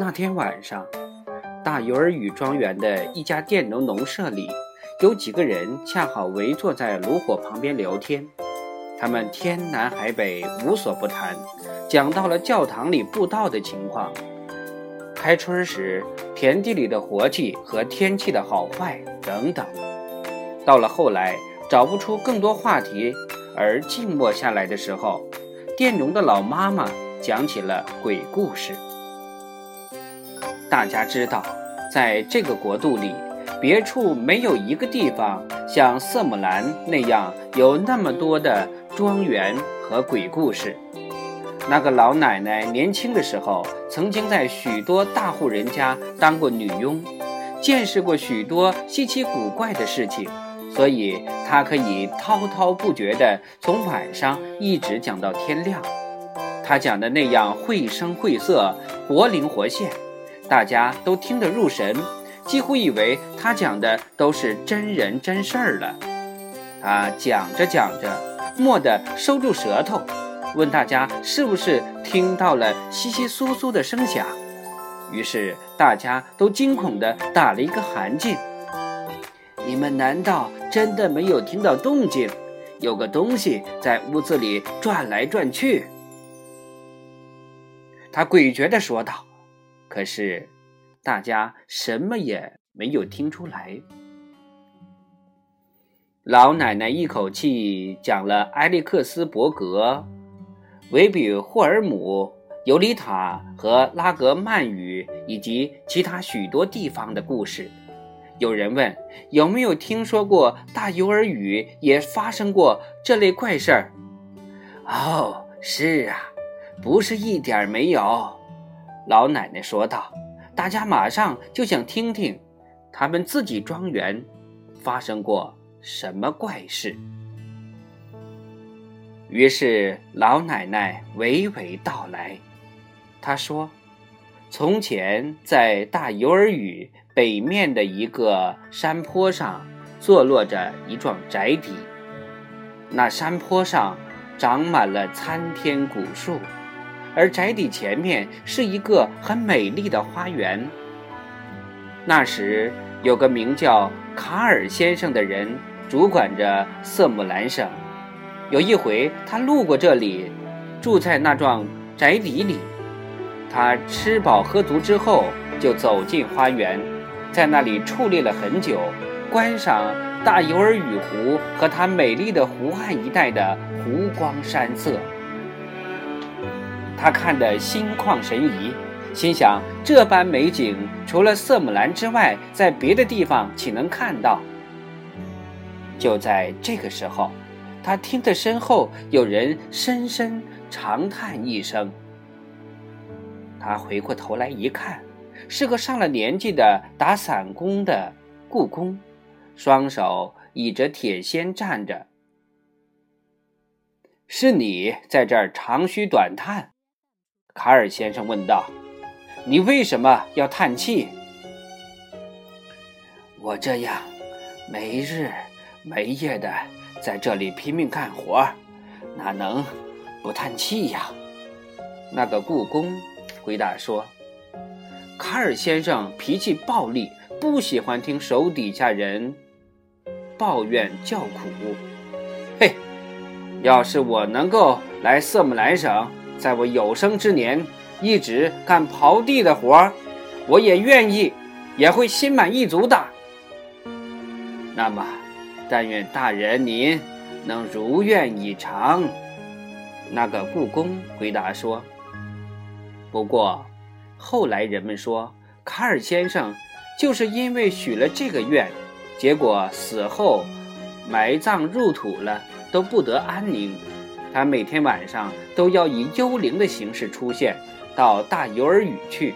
那天晚上，大尤尔语庄园的一家佃农农舍里，有几个人恰好围坐在炉火旁边聊天。他们天南海北无所不谈，讲到了教堂里布道的情况，开春时田地里的活计和天气的好坏等等。到了后来，找不出更多话题而静默下来的时候，佃农的老妈妈讲起了鬼故事。大家知道，在这个国度里，别处没有一个地方像色姆兰那样有那么多的庄园和鬼故事。那个老奶奶年轻的时候，曾经在许多大户人家当过女佣，见识过许多稀奇古怪的事情，所以她可以滔滔不绝地从晚上一直讲到天亮。她讲的那样绘声绘色、活灵活现。大家都听得入神，几乎以为他讲的都是真人真事儿了。他讲着讲着，蓦地收住舌头，问大家是不是听到了窸窸窣窣的声响。于是大家都惊恐地打了一个寒噤。你们难道真的没有听到动静？有个东西在屋子里转来转去。他诡谲地说道。可是，大家什么也没有听出来。老奶奶一口气讲了埃利克斯伯格、维比霍尔姆、尤里塔和拉格曼语以及其他许多地方的故事。有人问有没有听说过大尤尔语也发生过这类怪事儿？哦，是啊，不是一点没有。老奶奶说道：“大家马上就想听听，他们自己庄园发生过什么怪事。”于是老奶奶娓娓道来。她说：“从前在大尤尔语北面的一个山坡上，坐落着一幢宅邸。那山坡上长满了参天古树。”而宅邸前面是一个很美丽的花园。那时有个名叫卡尔先生的人主管着色姆兰省。有一回，他路过这里，住在那幢宅邸里。他吃饱喝足之后，就走进花园，在那里矗立了很久，观赏大尤尔语湖和它美丽的湖岸一带的湖光山色。他看得心旷神怡，心想：这般美景，除了色姆兰之外，在别的地方岂能看到？就在这个时候，他听得身后有人深深长叹一声。他回过头来一看，是个上了年纪的打散工的故宫，双手倚着铁锨站着。是你在这儿长吁短叹？卡尔先生问道：“你为什么要叹气？”我这样没日没夜的在这里拼命干活，哪能不叹气呀？那个故宫回答说：“卡尔先生脾气暴戾，不喜欢听手底下人抱怨叫苦。嘿，要是我能够来色姆兰省。”在我有生之年，一直干刨地的活儿，我也愿意，也会心满意足的。那么，但愿大人您能如愿以偿。那个故宫回答说：“不过，后来人们说，卡尔先生就是因为许了这个愿，结果死后埋葬入土了，都不得安宁。”他每天晚上都要以幽灵的形式出现，到大游儿语去，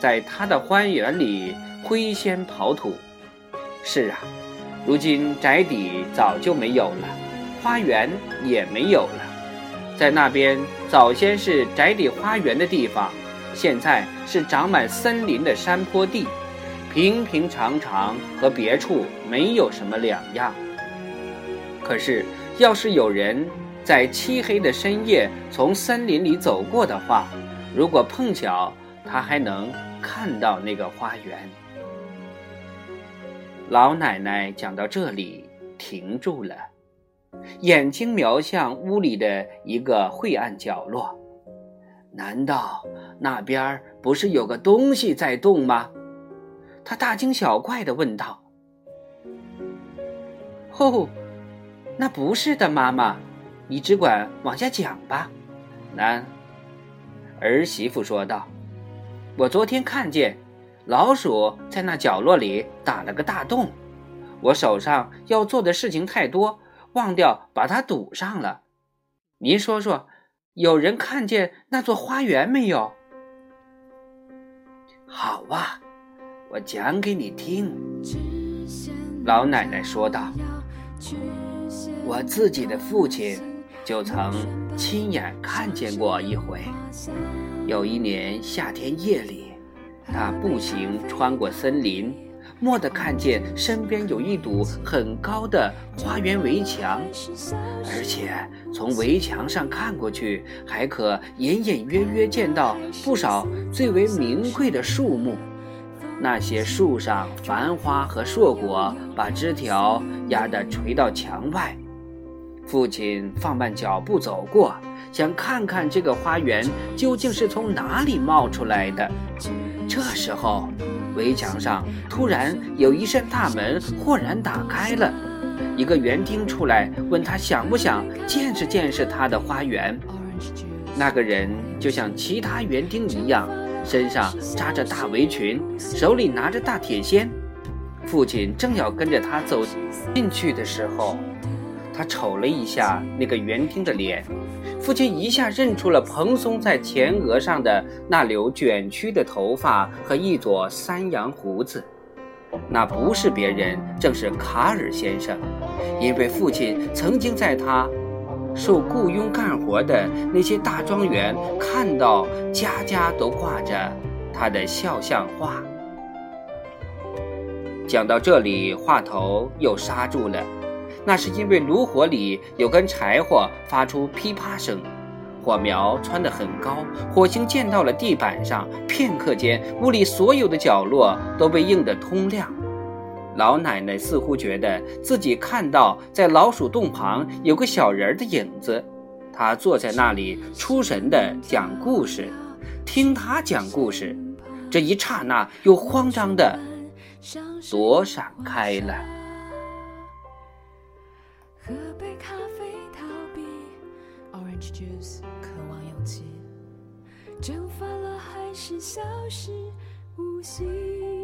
在他的花园里挥仙刨土。是啊，如今宅邸早就没有了，花园也没有了。在那边早先是宅邸花园的地方，现在是长满森林的山坡地，平平常常，和别处没有什么两样。可是，要是有人……在漆黑的深夜从森林里走过的话，如果碰巧他还能看到那个花园。老奶奶讲到这里停住了，眼睛瞄向屋里的一个晦暗角落。难道那边不是有个东西在动吗？他大惊小怪地问道。“哦，那不是的，妈妈，你只管往下讲吧。”男儿媳妇说道：“我昨天看见老鼠在那角落里打了个大洞，我手上要做的事情太多，忘掉把它堵上了。您说说。”有人看见那座花园没有？好啊，我讲给你听。老奶奶说道：“我自己的父亲就曾亲眼看见过一回。有一年夏天夜里，他步行穿过森林。”蓦地看见身边有一堵很高的花园围墙，而且从围墙上看过去，还可隐隐约约见到不少最为名贵的树木。那些树上繁花和硕果，把枝条压得垂到墙外。父亲放慢脚步走过，想看看这个花园究竟是从哪里冒出来的。这时候。围墙上突然有一扇大门豁然打开了，一个园丁出来问他想不想见识见识他的花园。那个人就像其他园丁一样，身上扎着大围裙，手里拿着大铁锨。父亲正要跟着他走进去的时候。他瞅了一下那个园丁的脸，父亲一下认出了蓬松在前额上的那绺卷曲的头发和一撮山羊胡子，那不是别人，正是卡尔先生，因为父亲曾经在他受雇佣干活的那些大庄园看到家家都挂着他的肖像画。讲到这里，话头又刹住了。那是因为炉火里有根柴火发出噼啪声，火苗蹿得很高，火星溅到了地板上。片刻间，屋里所有的角落都被映得通亮。老奶奶似乎觉得自己看到在老鼠洞旁有个小人的影子，她坐在那里出神地讲故事，听他讲故事，这一刹那又慌张地躲闪开了。渴望勇气，蒸发了还是消失无息。